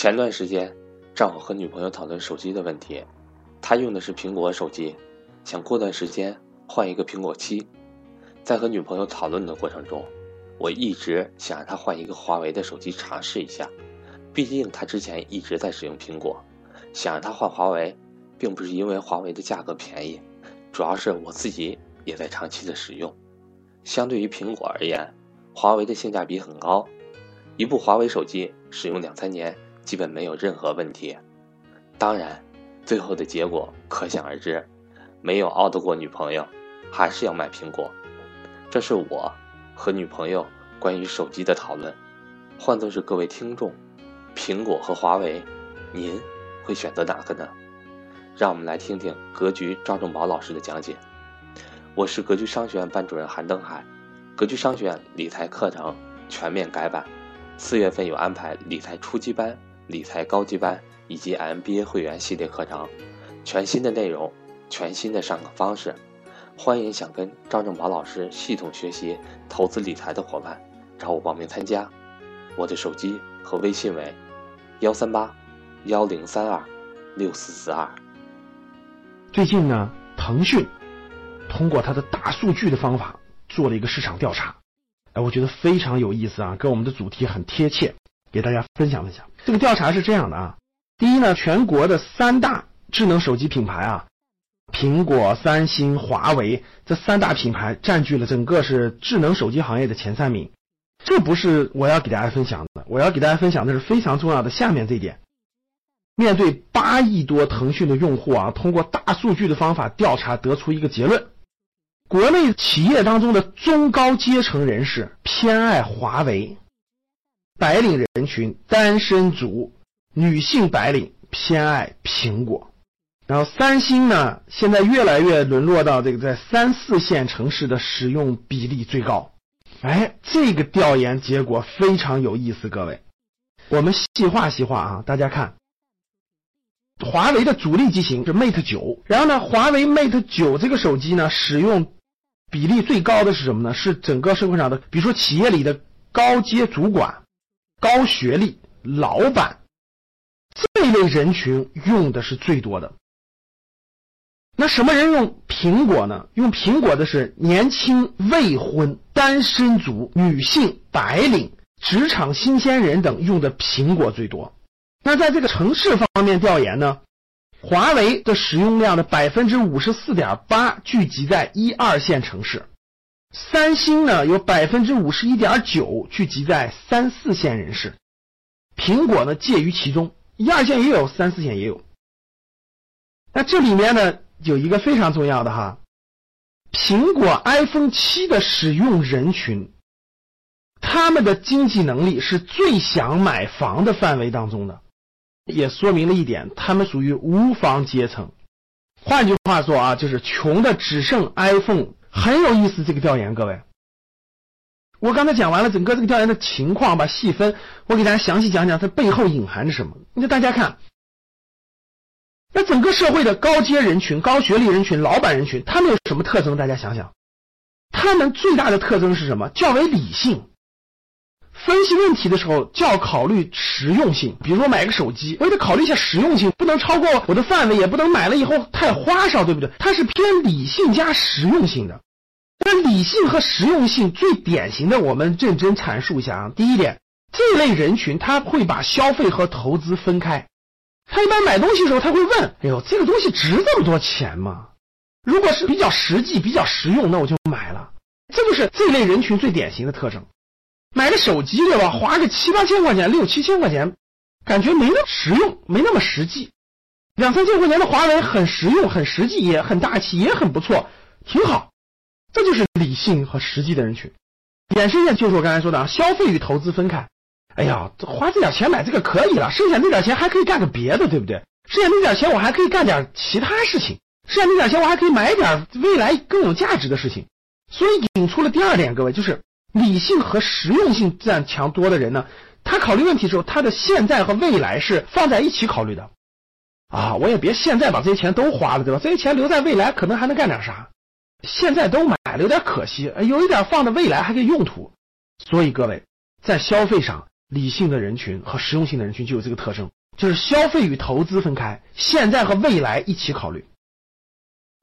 前段时间，丈夫和女朋友讨论手机的问题，他用的是苹果手机，想过段时间换一个苹果七。在和女朋友讨论的过程中，我一直想让他换一个华为的手机尝试一下，毕竟他之前一直在使用苹果。想让他换华为，并不是因为华为的价格便宜，主要是我自己也在长期的使用。相对于苹果而言，华为的性价比很高，一部华为手机使用两三年。基本没有任何问题，当然，最后的结果可想而知，没有拗得过女朋友，还是要买苹果。这是我和女朋友关于手机的讨论。换作是各位听众，苹果和华为，您会选择哪个呢？让我们来听听格局赵正宝老师的讲解。我是格局商学院班主任韩登海，格局商学院理财课程全面改版，四月份有安排理财初级班。理财高级班以及 MBA 会员系列课程，全新的内容，全新的上课方式，欢迎想跟张正宝老师系统学习投资理财的伙伴找我报名参加。我的手机和微信为幺三八幺零三二六四四二。最近呢，腾讯通过它的大数据的方法做了一个市场调查，哎，我觉得非常有意思啊，跟我们的主题很贴切。给大家分享分享，这个调查是这样的啊。第一呢，全国的三大智能手机品牌啊，苹果、三星、华为这三大品牌占据了整个是智能手机行业的前三名。这不是我要给大家分享的，我要给大家分享的是非常重要的下面这一点。面对八亿多腾讯的用户啊，通过大数据的方法调查得出一个结论：国内企业当中的中高阶层人士偏爱华为。白领人群、单身族、女性白领偏爱苹果，然后三星呢，现在越来越沦落到这个在三四线城市的使用比例最高。哎，这个调研结果非常有意思，各位，我们细化细化啊，大家看，华为的主力机型是 Mate 九，然后呢，华为 Mate 九这个手机呢，使用比例最高的是什么呢？是整个社会上的，比如说企业里的高阶主管。高学历老板这一类人群用的是最多的。那什么人用苹果呢？用苹果的是年轻、未婚、单身族、女性、白领、职场新鲜人等用的苹果最多。那在这个城市方面调研呢？华为的使用量的百分之五十四点八聚集在一二线城市。三星呢有百分之五十一点九聚集在三四线人士，苹果呢介于其中，一二线也有，三四线也有。那这里面呢有一个非常重要的哈，苹果 iPhone 七的使用人群，他们的经济能力是最想买房的范围当中的，也说明了一点，他们属于无房阶层。换句话说啊，就是穷的只剩 iPhone。很有意思，这个调研，各位，我刚才讲完了整个这个调研的情况，吧细分，我给大家详细讲讲它背后隐含着什么。那大家看，那整个社会的高阶人群、高学历人群、老板人群，他们有什么特征？大家想想，他们最大的特征是什么？较为理性。分析问题的时候，就要考虑实用性。比如说买个手机，我也得考虑一下实用性，不能超过我的范围，也不能买了以后太花哨，对不对？它是偏理性加实用性的。那理性和实用性最典型的，我们认真阐述一下啊。第一点，这类人群他会把消费和投资分开。他一般买东西的时候，他会问：“哎呦，这个东西值这么多钱吗？”如果是比较实际、比较实用，那我就买了。这就是这类人群最典型的特征。买个手机对吧？花个七八千块钱，六七千块钱，感觉没那么实用，没那么实际。两三千块钱的华为很实用，很实际，也很大气，也很不错，挺好。这就是理性和实际的人群。衍生一下就是我刚才说的啊，消费与投资分开。哎呀，花这点钱买这个可以了，剩下那点钱还可以干个别的，对不对？剩下那点钱我还可以干点其他事情，剩下那点钱我还可以买点未来更有价值的事情。所以引出了第二点，各位就是。理性和实用性占强多的人呢，他考虑问题的时候，他的现在和未来是放在一起考虑的。啊，我也别现在把这些钱都花了，对吧？这些钱留在未来可能还能干点啥？现在都买了有点可惜，有一点放在未来还可以用途。所以各位在消费上理性的人群和实用性的人群就有这个特征，就是消费与投资分开，现在和未来一起考虑。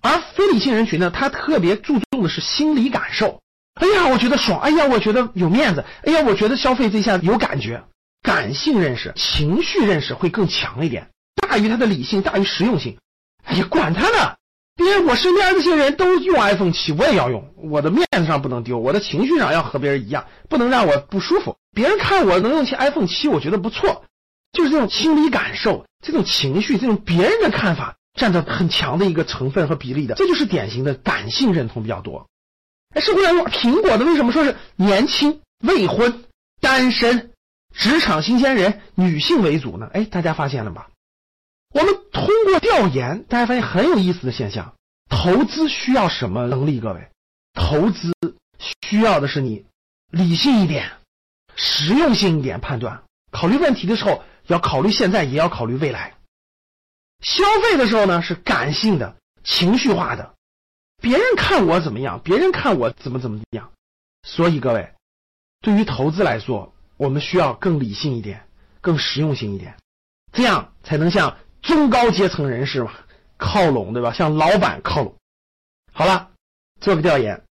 而非理性人群呢，他特别注重的是心理感受。哎呀，我觉得爽！哎呀，我觉得有面子！哎呀，我觉得消费这下有感觉。感性认识、情绪认识会更强一点，大于他的理性，大于实用性。哎呀，管他呢！别人我身边这些人都用 iPhone 七，我也要用。我的面子上不能丢，我的情绪上要和别人一样，不能让我不舒服。别人看我能用起 iPhone 七，我觉得不错。就是这种心理感受、这种情绪、这种别人的看法。占着很强的一个成分和比例的，这就是典型的感性认同比较多。哎，社会上说苹果的为什么说是年轻、未婚、单身、职场新鲜人、女性为主呢？哎，大家发现了吧？我们通过调研，大家发现很有意思的现象：投资需要什么能力？各位，投资需要的是你理性一点、实用性一点判断，考虑问题的时候要考虑现在，也要考虑未来。消费的时候呢，是感性的、情绪化的，别人看我怎么样，别人看我怎么怎么样。所以各位，对于投资来说，我们需要更理性一点，更实用性一点，这样才能向中高阶层人士嘛靠拢，对吧？向老板靠拢。好了，做个调研，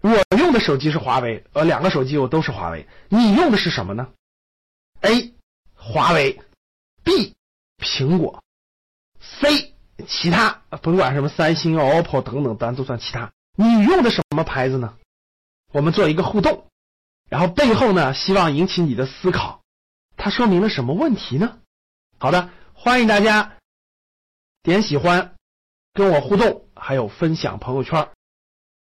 我用的手机是华为，呃，两个手机我都是华为，你用的是什么呢？A. 华为，B. 苹果。C 其他甭管什么三星、OPPO 等等，咱都算其他。你用的什么牌子呢？我们做一个互动，然后背后呢，希望引起你的思考。它说明了什么问题呢？好的，欢迎大家点喜欢，跟我互动，还有分享朋友圈。